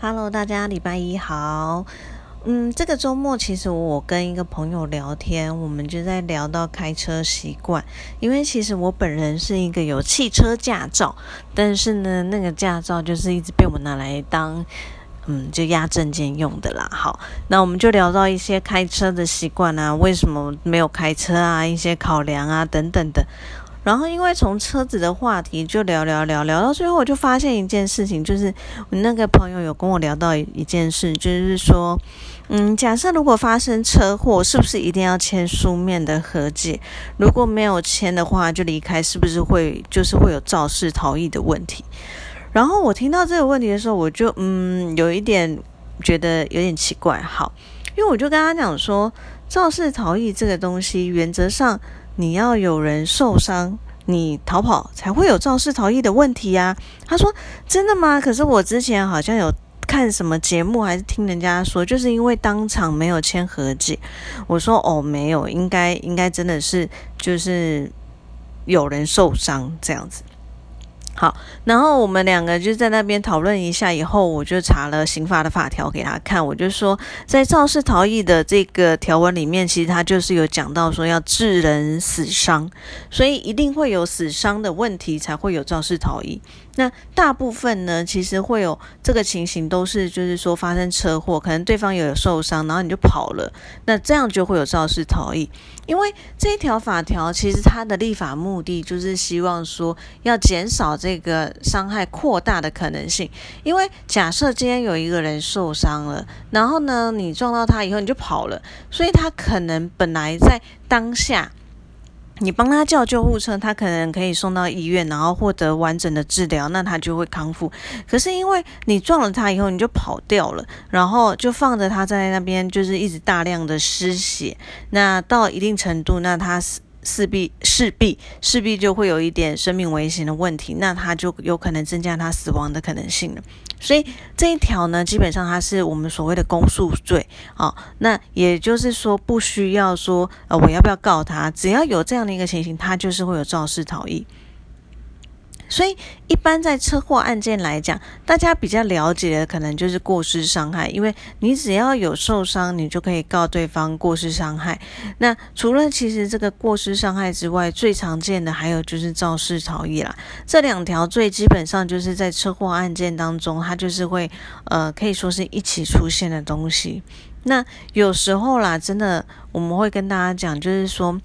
Hello，大家礼拜一好。嗯，这个周末其实我跟一个朋友聊天，我们就在聊到开车习惯。因为其实我本人是一个有汽车驾照，但是呢，那个驾照就是一直被我拿来当嗯，就压证件用的啦。好，那我们就聊到一些开车的习惯啊，为什么没有开车啊，一些考量啊等等的。然后，因为从车子的话题就聊聊聊聊到最后，我就发现一件事情，就是我那个朋友有跟我聊到一件事，就是说，嗯，假设如果发生车祸，是不是一定要签书面的和解？如果没有签的话，就离开，是不是会就是会有肇事逃逸的问题？然后我听到这个问题的时候，我就嗯有一点觉得有点奇怪，好，因为我就跟他讲说，肇事逃逸这个东西，原则上。你要有人受伤，你逃跑才会有肇事逃逸的问题呀。他说：“真的吗？可是我之前好像有看什么节目，还是听人家说，就是因为当场没有签和解。”我说：“哦，没有，应该应该真的是就是有人受伤这样子。”好，然后我们两个就在那边讨论一下，以后我就查了刑法的法条给他看，我就说，在肇事逃逸的这个条文里面，其实他就是有讲到说要致人死伤，所以一定会有死伤的问题才会有肇事逃逸。那大部分呢，其实会有这个情形，都是就是说发生车祸，可能对方有受伤，然后你就跑了，那这样就会有肇事逃逸。因为这一条法条，其实它的立法目的就是希望说要减少这个伤害扩大的可能性。因为假设今天有一个人受伤了，然后呢，你撞到他以后你就跑了，所以他可能本来在当下。你帮他叫救护车，他可能可以送到医院，然后获得完整的治疗，那他就会康复。可是因为你撞了他以后，你就跑掉了，然后就放着他在那边，就是一直大量的失血。那到一定程度，那他势必势必势必就会有一点生命危险的问题，那他就有可能增加他死亡的可能性了。所以这一条呢，基本上它是我们所谓的公诉罪啊。那也就是说，不需要说呃我要不要告他，只要有这样的一个情形，他就是会有肇事逃逸。所以，一般在车祸案件来讲，大家比较了解的可能就是过失伤害，因为你只要有受伤，你就可以告对方过失伤害。那除了其实这个过失伤害之外，最常见的还有就是肇事逃逸啦。这两条罪基本上就是在车祸案件当中，它就是会呃可以说是一起出现的东西。那有时候啦，真的我们会跟大家讲，就是说。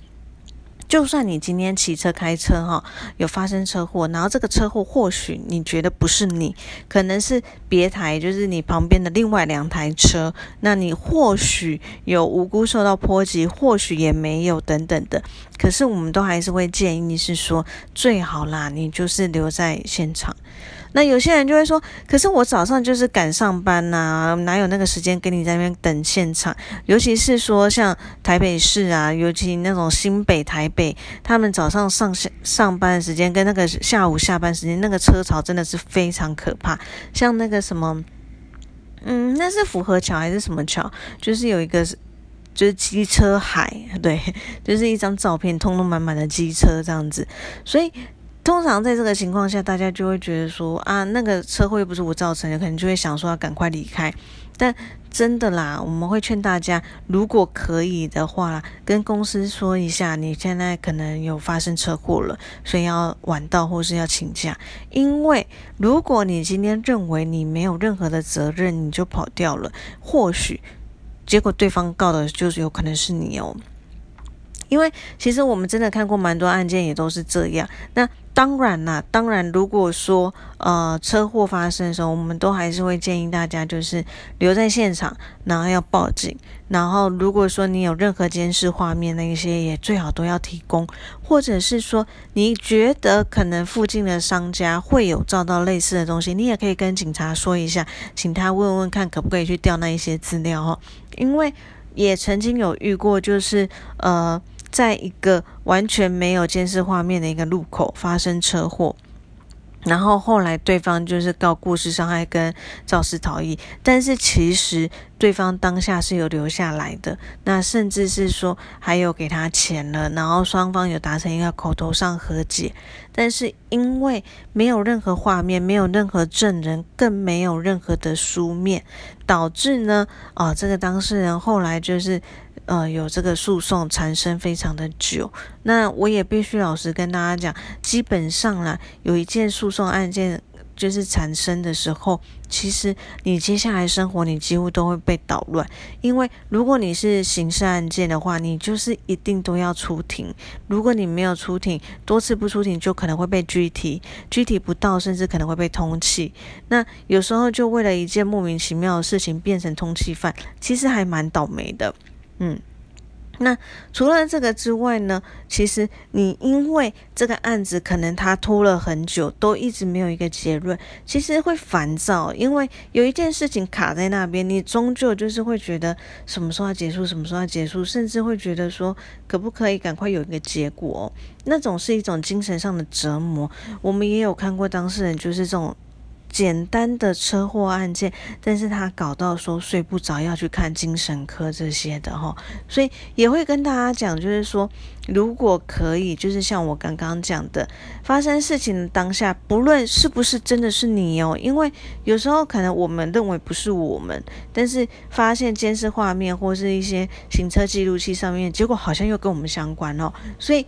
就算你今天骑车开车哈，有发生车祸，然后这个车祸或许你觉得不是你，可能是别台，就是你旁边的另外两台车，那你或许有无辜受到波及，或许也没有等等的，可是我们都还是会建议是说最好啦，你就是留在现场。那有些人就会说，可是我早上就是赶上班呐，哪有那个时间跟你在那边等现场？尤其是说像台北市啊，尤其那种新北、台北，他们早上上下上班时间跟那个下午下班时间，那个车潮真的是非常可怕。像那个什么，嗯，那是福和桥还是什么桥？就是有一个就是机车海，对，就是一张照片，通通满满的机车这样子，所以。通常在这个情况下，大家就会觉得说啊，那个车祸又不是我造成的，可能就会想说要赶快离开。但真的啦，我们会劝大家，如果可以的话，跟公司说一下，你现在可能有发生车祸了，所以要晚到或是要请假。因为如果你今天认为你没有任何的责任，你就跑掉了，或许结果对方告的就是有可能是你哦。因为其实我们真的看过蛮多案件，也都是这样。那当然啦，当然，如果说呃车祸发生的时候，我们都还是会建议大家就是留在现场，然后要报警。然后如果说你有任何监视画面那一些，也最好都要提供。或者是说你觉得可能附近的商家会有照到类似的东西，你也可以跟警察说一下，请他问问看可不可以去调那一些资料哦。因为也曾经有遇过，就是呃。在一个完全没有监视画面的一个路口发生车祸，然后后来对方就是告过失伤害跟肇事逃逸，但是其实对方当下是有留下来的，那甚至是说还有给他钱了，然后双方有达成一个口头上和解，但是因为没有任何画面，没有任何证人，更没有任何的书面，导致呢，啊，这个当事人后来就是。呃，有这个诉讼缠身非常的久，那我也必须老实跟大家讲，基本上啦，有一件诉讼案件就是缠身的时候，其实你接下来生活你几乎都会被捣乱，因为如果你是刑事案件的话，你就是一定都要出庭，如果你没有出庭，多次不出庭就可能会被拘提，拘提不到甚至可能会被通缉，那有时候就为了一件莫名其妙的事情变成通缉犯，其实还蛮倒霉的。嗯，那除了这个之外呢？其实你因为这个案子可能他拖了很久，都一直没有一个结论，其实会烦躁，因为有一件事情卡在那边，你终究就是会觉得什么时候要结束，什么时候要结束，甚至会觉得说可不可以赶快有一个结果？那种是一种精神上的折磨。我们也有看过当事人就是这种。简单的车祸案件，但是他搞到说睡不着，要去看精神科这些的哈，所以也会跟大家讲，就是说，如果可以，就是像我刚刚讲的，发生事情的当下，不论是不是真的是你哦，因为有时候可能我们认为不是我们，但是发现监视画面或是一些行车记录器上面，结果好像又跟我们相关哦，所以。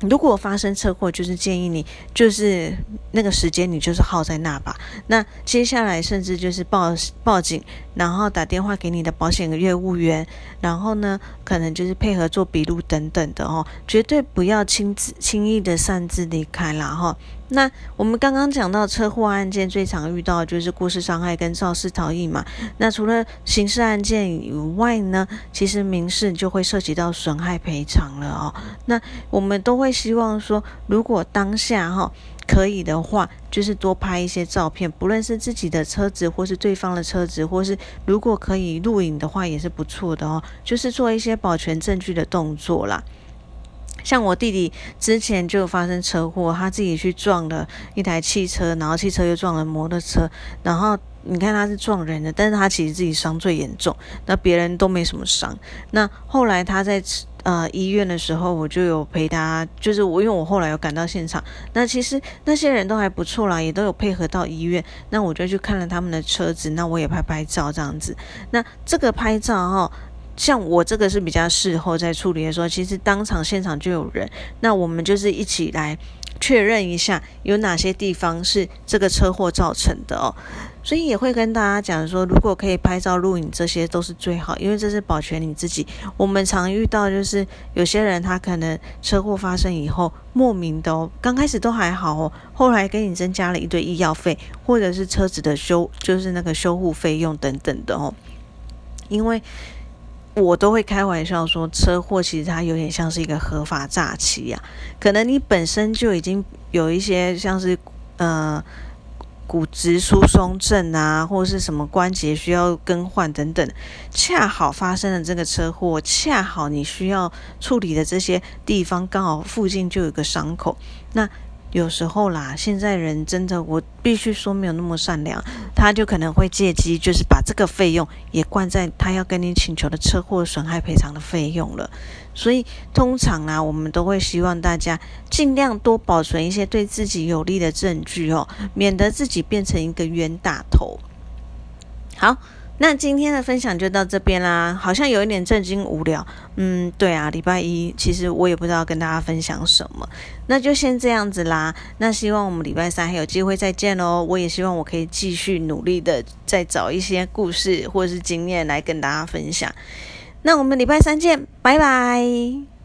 如果发生车祸，就是建议你，就是那个时间你就是耗在那吧。那接下来甚至就是报报警，然后打电话给你的保险业务员，然后呢，可能就是配合做笔录等等的哦，绝对不要轻自轻易的擅自离开了哈。那我们刚刚讲到车祸案件最常遇到的就是过失伤害跟肇事逃逸嘛。那除了刑事案件以外呢，其实民事就会涉及到损害赔偿了哦。那我们都会希望说，如果当下哈可以的话，就是多拍一些照片，不论是自己的车子或是对方的车子，或是如果可以录影的话，也是不错的哦。就是做一些保全证据的动作啦。像我弟弟之前就发生车祸，他自己去撞了一台汽车，然后汽车又撞了摩托车，然后你看他是撞人的，但是他其实自己伤最严重，那别人都没什么伤。那后来他在呃医院的时候，我就有陪他，就是我因为我后来有赶到现场，那其实那些人都还不错啦，也都有配合到医院，那我就去看了他们的车子，那我也拍拍照这样子。那这个拍照哈。像我这个是比较事后在处理的时候，其实当场现场就有人，那我们就是一起来确认一下有哪些地方是这个车祸造成的哦，所以也会跟大家讲说，如果可以拍照录影，这些都是最好，因为这是保全你自己。我们常遇到就是有些人他可能车祸发生以后，莫名的哦，刚开始都还好哦，后来给你增加了一堆医药费，或者是车子的修，就是那个修护费用等等的哦，因为。我都会开玩笑说，车祸其实它有点像是一个合法诈欺呀。可能你本身就已经有一些像是呃骨质疏松症啊，或者是什么关节需要更换等等，恰好发生了这个车祸，恰好你需要处理的这些地方刚好附近就有个伤口，那。有时候啦，现在人真的，我必须说没有那么善良，他就可能会借机，就是把这个费用也灌在他要跟你请求的车祸损害赔偿的费用了。所以通常啊，我们都会希望大家尽量多保存一些对自己有利的证据哦，免得自己变成一个冤大头。好。那今天的分享就到这边啦，好像有一点震惊无聊。嗯，对啊，礼拜一其实我也不知道跟大家分享什么，那就先这样子啦。那希望我们礼拜三还有机会再见喽。我也希望我可以继续努力的再找一些故事或者是经验来跟大家分享。那我们礼拜三见，拜拜。